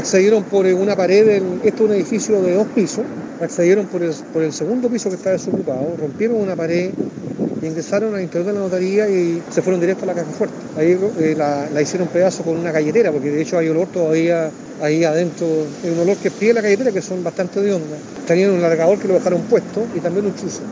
accedieron por eh, una pared, esto es un edificio de dos pisos, accedieron por el, por el segundo piso que está desocupado, rompieron una pared y ingresaron al interior de la notaría y se fueron directo a la caja fuerte. Ahí eh, la, la, hicieron pedazo con una galletera, porque de hecho hay olor todavía ahí adentro, hay un olor que pide la galletera que son bastante de onda. Tenían un largador que lo dejaron puesto y también un chuzo.